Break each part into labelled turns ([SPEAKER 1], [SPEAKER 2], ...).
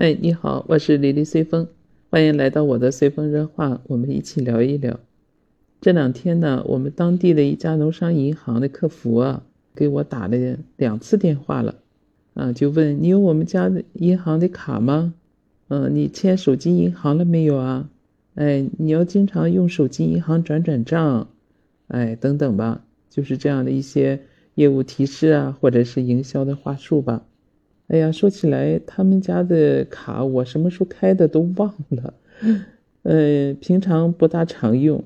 [SPEAKER 1] 哎，你好，我是李丽随风，欢迎来到我的随风热话，我们一起聊一聊。这两天呢，我们当地的一家农商银行的客服啊，给我打了两次电话了，啊，就问你有我们家的银行的卡吗？嗯，你签手机银行了没有啊？哎，你要经常用手机银行转转账，哎，等等吧，就是这样的一些业务提示啊，或者是营销的话术吧。哎呀，说起来，他们家的卡我什么时候开的都忘了，呃，平常不大常用，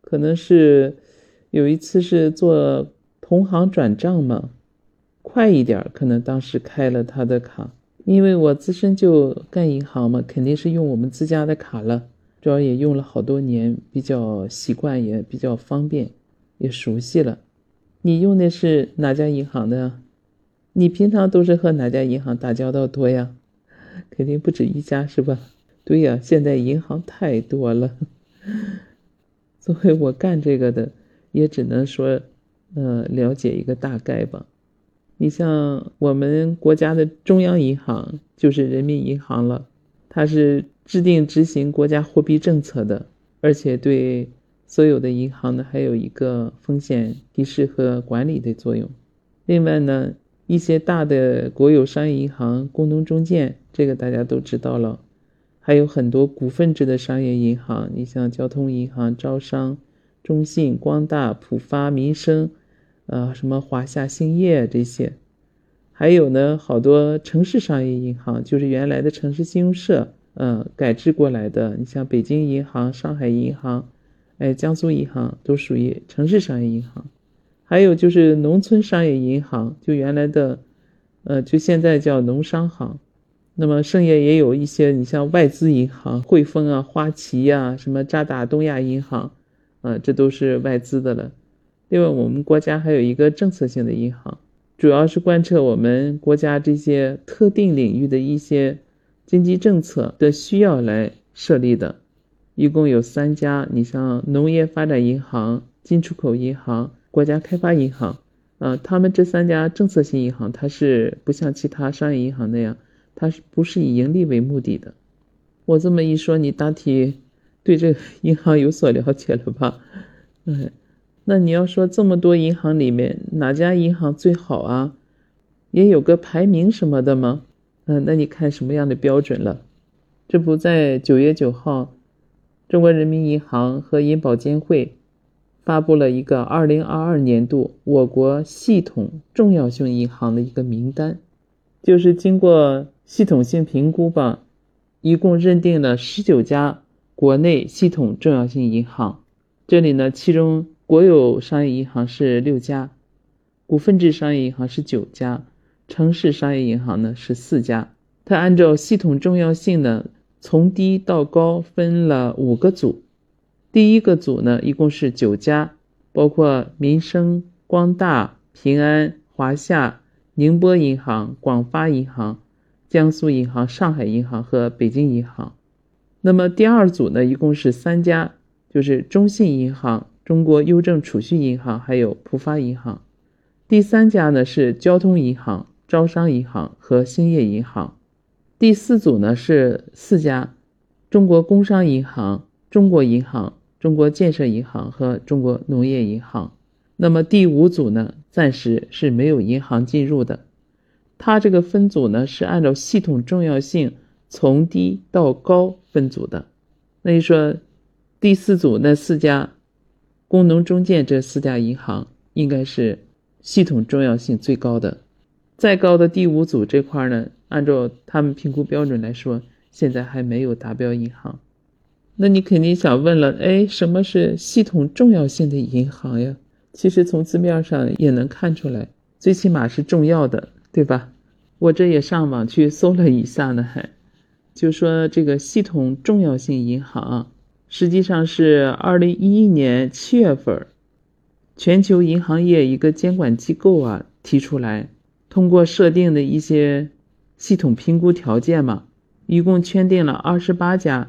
[SPEAKER 1] 可能是有一次是做同行转账嘛，快一点，可能当时开了他的卡，因为我自身就干银行嘛，肯定是用我们自家的卡了，主要也用了好多年，比较习惯，也比较方便，也熟悉了。你用的是哪家银行的？你平常都是和哪家银行打交道多呀？肯定不止一家是吧？对呀，现在银行太多了。作为我干这个的，也只能说，呃，了解一个大概吧。你像我们国家的中央银行就是人民银行了，它是制定执行国家货币政策的，而且对所有的银行呢，还有一个风险提示和管理的作用。另外呢。一些大的国有商业银行、工农中建，这个大家都知道了。还有很多股份制的商业银行，你像交通银行、招商、中信、光大、浦发、民生，呃，什么华夏兴业这些。还有呢，好多城市商业银行，就是原来的城市信用社，嗯，改制过来的。你像北京银行、上海银行，哎，江苏银行都属于城市商业银行。还有就是农村商业银行，就原来的，呃，就现在叫农商行。那么剩下也有一些，你像外资银行，汇丰啊、花旗呀、什么渣打、东亚银行，啊，这都是外资的了。另外，我们国家还有一个政策性的银行，主要是贯彻我们国家这些特定领域的一些经济政策的需要来设立的，一共有三家。你像农业发展银行、进出口银行。国家开发银行，啊，他们这三家政策性银行，它是不像其他商业银行那样，它是不是以盈利为目的的？我这么一说，你大体对这个银行有所了解了吧？嗯，那你要说这么多银行里面哪家银行最好啊？也有个排名什么的吗？嗯，那你看什么样的标准了？这不在九月九号，中国人民银行和银保监会。发布了一个二零二二年度我国系统重要性银行的一个名单，就是经过系统性评估吧，一共认定了十九家国内系统重要性银行。这里呢，其中国有商业银行是六家，股份制商业银行是九家，城市商业银行呢是四家。它按照系统重要性呢，从低到高分了五个组。第一个组呢，一共是九家，包括民生、光大、平安、华夏、宁波银行、广发银行、江苏银行、上海银行和北京银行。那么第二组呢，一共是三家，就是中信银行、中国邮政储蓄银行还有浦发银行。第三家呢是交通银行、招商银行和兴业银行。第四组呢是四家，中国工商银行、中国银行。中国建设银行和中国农业银行，那么第五组呢，暂时是没有银行进入的。它这个分组呢，是按照系统重要性从低到高分组的。那你说，第四组那四家，工农中建这四家银行应该是系统重要性最高的。再高的第五组这块呢，按照他们评估标准来说，现在还没有达标银行。那你肯定想问了，哎，什么是系统重要性的银行呀？其实从字面上也能看出来，最起码是重要的，对吧？我这也上网去搜了一下呢，还 就说这个系统重要性银行，实际上是二零一一年七月份，全球银行业一个监管机构啊提出来，通过设定的一些系统评估条件嘛，一共圈定了二十八家。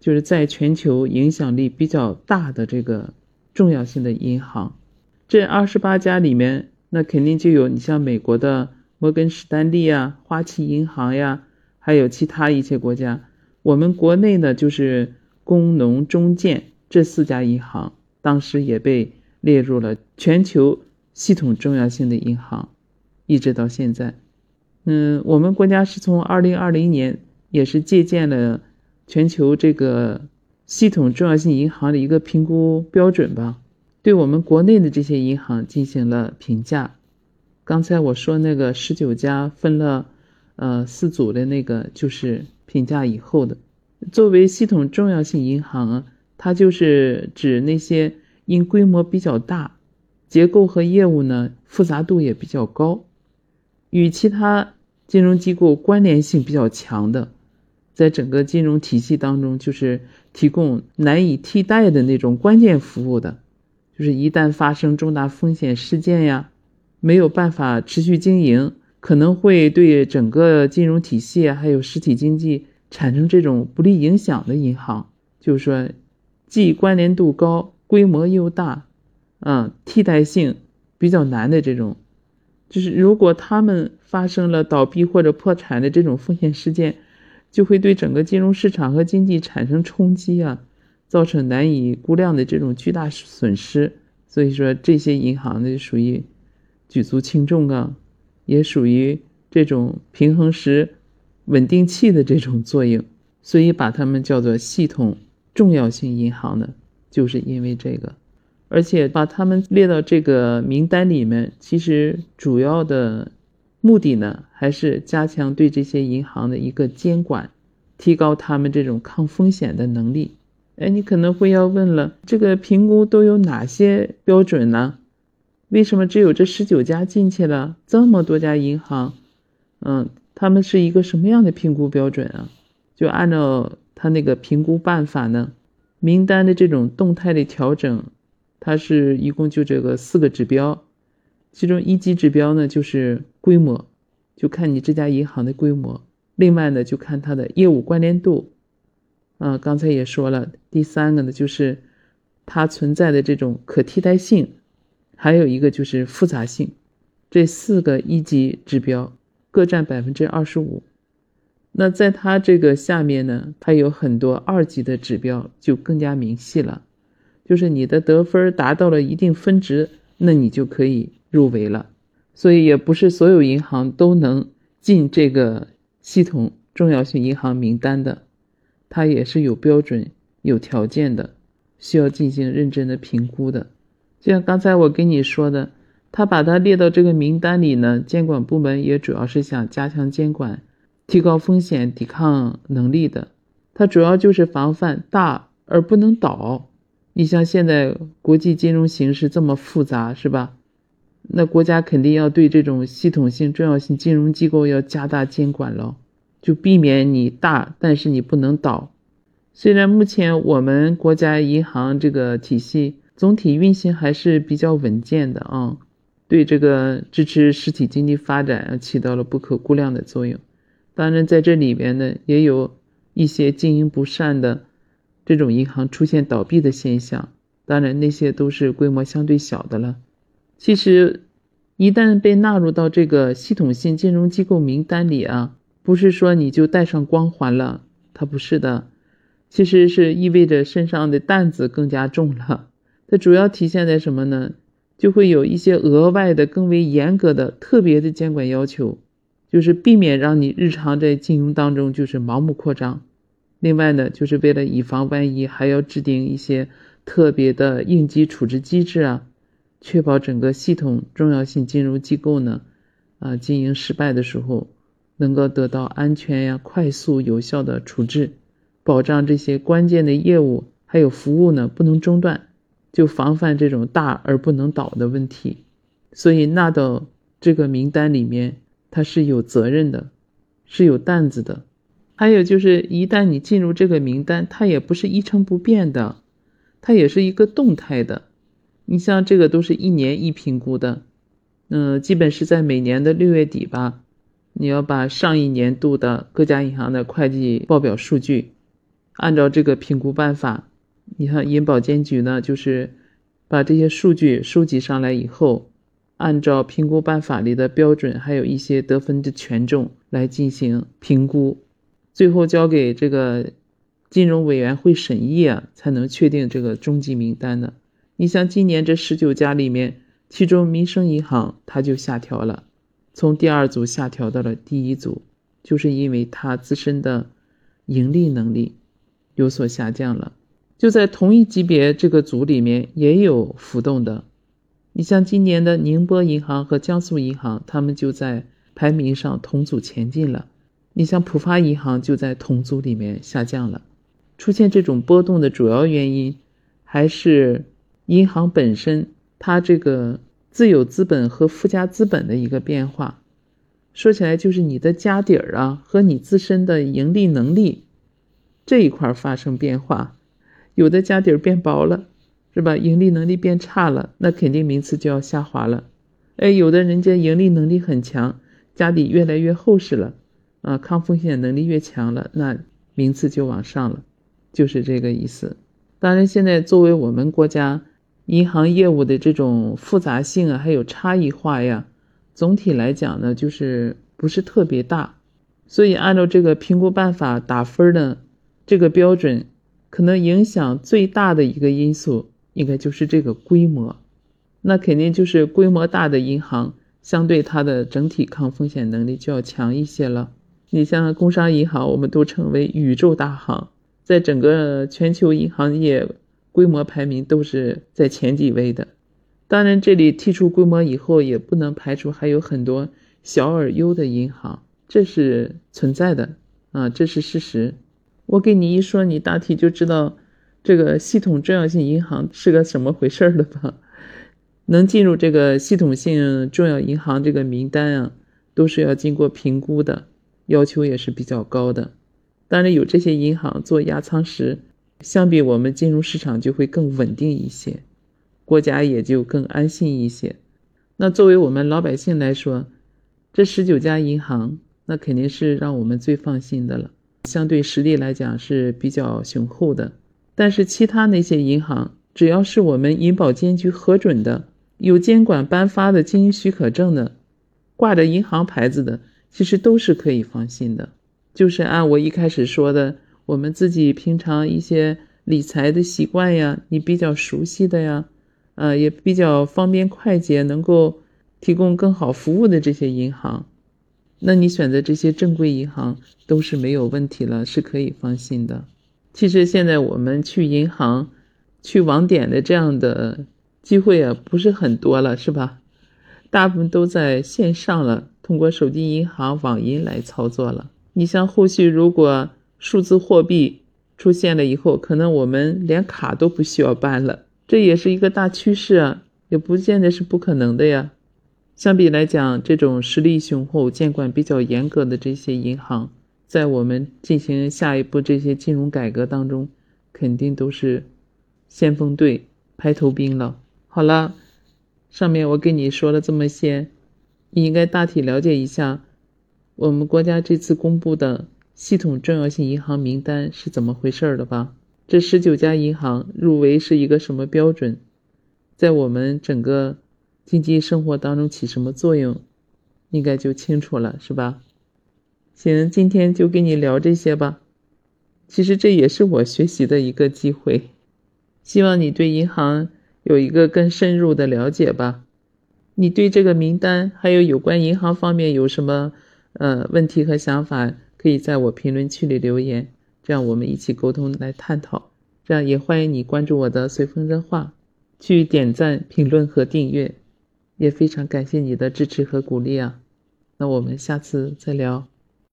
[SPEAKER 1] 就是在全球影响力比较大的这个重要性的银行，这二十八家里面，那肯定就有你像美国的摩根士丹利呀、花旗银行呀，还有其他一些国家。我们国内呢，就是工农中建这四家银行，当时也被列入了全球系统重要性的银行，一直到现在。嗯，我们国家是从二零二零年也是借鉴了全球这个系统重要性银行的一个评估标准吧，对我们国内的这些银行进行了评价。刚才我说那个十九家分了呃四组的那个，就是评价以后的。作为系统重要性银行，它就是指那些因规模比较大，结构和业务呢复杂度也比较高，与其他。金融机构关联性比较强的，在整个金融体系当中，就是提供难以替代的那种关键服务的，就是一旦发生重大风险事件呀，没有办法持续经营，可能会对整个金融体系，还有实体经济产生这种不利影响的银行，就是说，既关联度高，规模又大，嗯，替代性比较难的这种。就是如果他们发生了倒闭或者破产的这种风险事件，就会对整个金融市场和经济产生冲击啊，造成难以估量的这种巨大损失。所以说，这些银行呢属于举足轻重啊，也属于这种平衡时稳定器的这种作用，所以把它们叫做系统重要性银行呢，就是因为这个。而且把他们列到这个名单里面，其实主要的目的呢，还是加强对这些银行的一个监管，提高他们这种抗风险的能力。哎，你可能会要问了，这个评估都有哪些标准呢？为什么只有这十九家进去了？这么多家银行，嗯，他们是一个什么样的评估标准啊？就按照他那个评估办法呢，名单的这种动态的调整。它是一共就这个四个指标，其中一级指标呢就是规模，就看你这家银行的规模；另外呢就看它的业务关联度，啊，刚才也说了，第三个呢就是它存在的这种可替代性，还有一个就是复杂性。这四个一级指标各占百分之二十五。那在它这个下面呢，它有很多二级的指标，就更加明细了。就是你的得分达到了一定分值，那你就可以入围了。所以也不是所有银行都能进这个系统重要性银行名单的，它也是有标准、有条件的，需要进行认真的评估的。就像刚才我跟你说的，他把它列到这个名单里呢，监管部门也主要是想加强监管，提高风险抵抗能力的。它主要就是防范大而不能倒。你像现在国际金融形势这么复杂，是吧？那国家肯定要对这种系统性、重要性金融机构要加大监管了，就避免你大，但是你不能倒。虽然目前我们国家银行这个体系总体运行还是比较稳健的啊，对这个支持实体经济发展起到了不可估量的作用。当然，在这里边呢，也有一些经营不善的。这种银行出现倒闭的现象，当然那些都是规模相对小的了。其实，一旦被纳入到这个系统性金融机构名单里啊，不是说你就带上光环了，它不是的，其实是意味着身上的担子更加重了。它主要体现在什么呢？就会有一些额外的、更为严格的、特别的监管要求，就是避免让你日常在金融当中就是盲目扩张。另外呢，就是为了以防万一，还要制定一些特别的应急处置机制啊，确保整个系统重要性金融机构呢，啊，经营失败的时候能够得到安全呀、快速有效的处置，保障这些关键的业务还有服务呢不能中断，就防范这种大而不能倒的问题。所以纳到这个名单里面，它是有责任的，是有担子的。还有就是，一旦你进入这个名单，它也不是一成不变的，它也是一个动态的。你像这个都是一年一评估的，嗯，基本是在每年的六月底吧，你要把上一年度的各家银行的会计报表数据，按照这个评估办法，你看银保监局呢，就是把这些数据收集上来以后，按照评估办法里的标准，还有一些得分的权重来进行评估。最后交给这个金融委员会审议啊，才能确定这个终极名单的。你像今年这十九家里面，其中民生银行它就下调了，从第二组下调到了第一组，就是因为它自身的盈利能力有所下降了。就在同一级别这个组里面也有浮动的。你像今年的宁波银行和江苏银行，他们就在排名上同组前进了。你像浦发银行就在同组里面下降了。出现这种波动的主要原因还是。银行本身，它这个自有资本和附加资本的一个变化，说起来就是你的家底儿啊和你自身的盈利能力这一块发生变化，有的家底儿变薄了，是吧？盈利能力变差了，那肯定名次就要下滑了。哎，有的人家盈利能力很强，家底越来越厚实了，啊，抗风险能力越强了，那名次就往上了，就是这个意思。当然，现在作为我们国家。银行业务的这种复杂性啊，还有差异化呀，总体来讲呢，就是不是特别大，所以按照这个评估办法打分的这个标准，可能影响最大的一个因素，应该就是这个规模，那肯定就是规模大的银行，相对它的整体抗风险能力就要强一些了。你像工商银行，我们都称为宇宙大行，在整个全球银行业。规模排名都是在前几位的，当然，这里剔除规模以后，也不能排除还有很多小而优的银行，这是存在的啊，这是事实。我给你一说，你大体就知道这个系统重要性银行是个什么回事了吧？能进入这个系统性重要银行这个名单啊，都是要经过评估的，要求也是比较高的。当然，有这些银行做压舱石。相比我们金融市场就会更稳定一些，国家也就更安心一些。那作为我们老百姓来说，这十九家银行那肯定是让我们最放心的了，相对实力来讲是比较雄厚的。但是其他那些银行，只要是我们银保监局核准的、有监管颁发的经营许可证的、挂着银行牌子的，其实都是可以放心的。就是按我一开始说的。我们自己平常一些理财的习惯呀，你比较熟悉的呀，呃，也比较方便快捷，能够提供更好服务的这些银行，那你选择这些正规银行都是没有问题了，是可以放心的。其实现在我们去银行、去网点的这样的机会啊，不是很多了，是吧？大部分都在线上了，通过手机银行、网银来操作了。你像后续如果，数字货币出现了以后，可能我们连卡都不需要办了，这也是一个大趋势啊，也不见得是不可能的呀。相比来讲，这种实力雄厚、监管比较严格的这些银行，在我们进行下一步这些金融改革当中，肯定都是先锋队、排头兵了。好了，上面我跟你说了这么些，你应该大体了解一下我们国家这次公布的。系统重要性银行名单是怎么回事儿的吧？这十九家银行入围是一个什么标准？在我们整个经济生活当中起什么作用？应该就清楚了，是吧？行，今天就跟你聊这些吧。其实这也是我学习的一个机会，希望你对银行有一个更深入的了解吧。你对这个名单还有有关银行方面有什么呃问题和想法？可以在我评论区里留言，这样我们一起沟通来探讨。这样也欢迎你关注我的随风热话，去点赞、评论和订阅，也非常感谢你的支持和鼓励啊！那我们下次再聊。